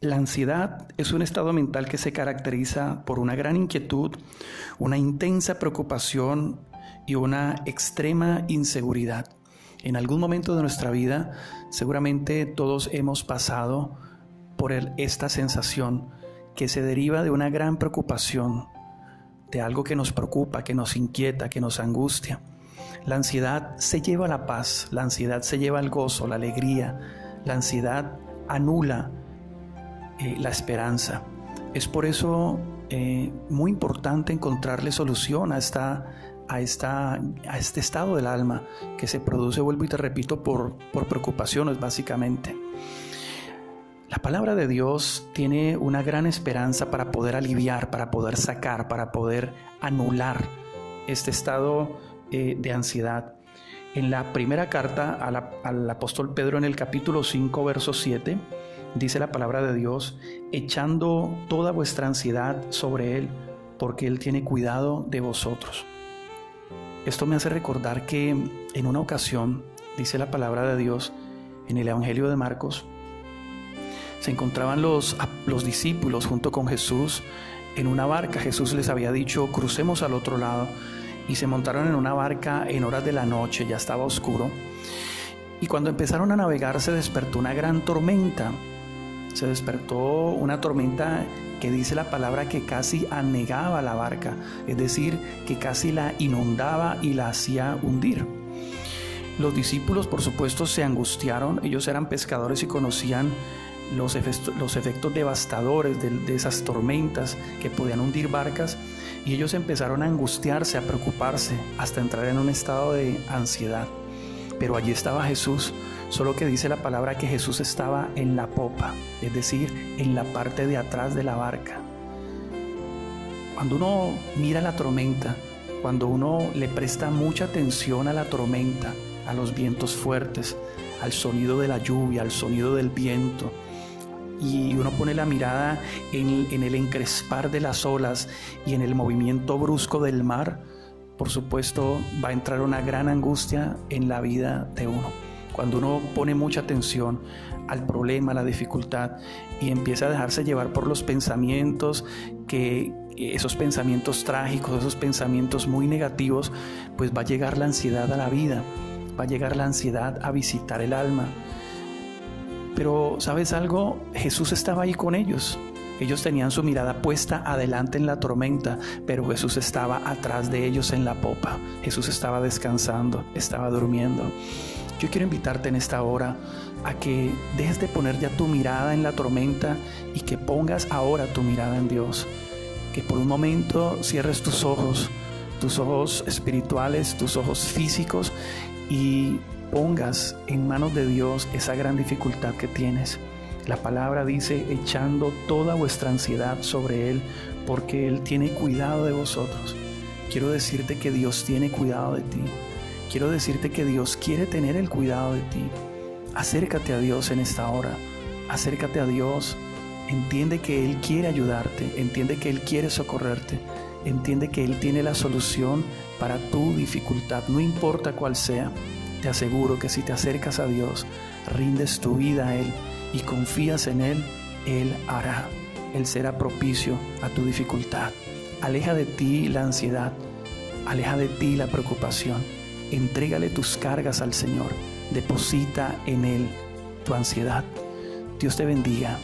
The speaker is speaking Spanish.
La ansiedad es un estado mental que se caracteriza por una gran inquietud, una intensa preocupación y una extrema inseguridad. En algún momento de nuestra vida seguramente todos hemos pasado por esta sensación que se deriva de una gran preocupación, de algo que nos preocupa, que nos inquieta, que nos angustia. La ansiedad se lleva la paz, la ansiedad se lleva el gozo, la alegría, la ansiedad anula eh, la esperanza. Es por eso eh, muy importante encontrarle solución a, esta, a, esta, a este estado del alma que se produce, vuelvo y te repito, por, por preocupaciones básicamente. La palabra de Dios tiene una gran esperanza para poder aliviar, para poder sacar, para poder anular este estado eh, de ansiedad. En la primera carta al apóstol Pedro en el capítulo 5, verso 7, dice la palabra de Dios, echando toda vuestra ansiedad sobre Él, porque Él tiene cuidado de vosotros. Esto me hace recordar que en una ocasión, dice la palabra de Dios, en el Evangelio de Marcos, se encontraban los, los discípulos junto con Jesús en una barca. Jesús les había dicho, crucemos al otro lado. Y se montaron en una barca en horas de la noche, ya estaba oscuro. Y cuando empezaron a navegar se despertó una gran tormenta. Se despertó una tormenta que dice la palabra que casi anegaba la barca, es decir, que casi la inundaba y la hacía hundir. Los discípulos, por supuesto, se angustiaron, ellos eran pescadores y conocían los efectos, devastadores de, esas tormentas que podían hundir barcas y ellos empezaron a angustiarse, a preocuparse, hasta entrar en un estado de ansiedad. Pero allí estaba Jesús, solo que dice la palabra que Jesús estaba en la popa, es decir, en la parte de atrás de la barca. Cuando uno mira la tormenta, cuando uno le presta mucha atención a la tormenta, a los vientos fuertes, al sonido de la lluvia, al sonido del viento, y uno pone la mirada en, el encrespar de las olas y en el movimiento brusco del mar, por supuesto va a entrar una gran angustia en la vida de uno. Cuando uno pone mucha atención al problema, a la dificultad y empieza a dejarse llevar por los pensamientos que esos pensamientos trágicos, esos pensamientos muy negativos, pues va a llegar la ansiedad a la vida, va a llegar la ansiedad a visitar el alma pero, ¿sabes algo? Jesús estaba ahí con ellos. Ellos tenían su mirada puesta adelante en la tormenta, pero Jesús estaba atrás de ellos en la popa. Jesús estaba descansando, estaba durmiendo. Yo quiero invitarte en esta hora a que dejes de poner ya tu mirada en la tormenta y que pongas ahora tu mirada en Dios. Que por un momento cierres tus ojos, tus ojos espirituales, tus ojos físicos y pongas en manos de Dios esa gran dificultad que tienes. La palabra dice, echando toda vuestra ansiedad sobre Él, porque Él tiene cuidado de vosotros. Quiero decirte que Dios tiene cuidado de ti. Quiero decirte que Dios quiere tener el cuidado de ti. Acércate a Dios en esta hora. Acércate a Dios. Entiende que Él quiere ayudarte. Entiende que Él quiere socorrerte. Entiende que Él tiene la solución para tu dificultad, no importa cuál sea. Te aseguro que si te acercas a Dios, rindes tu vida a Él y confías en Él, Él hará. Él será propicio a tu dificultad. Aleja de ti la ansiedad, aleja de ti la preocupación. Entrégale tus cargas al Señor. Deposita en Él tu ansiedad. Dios te bendiga.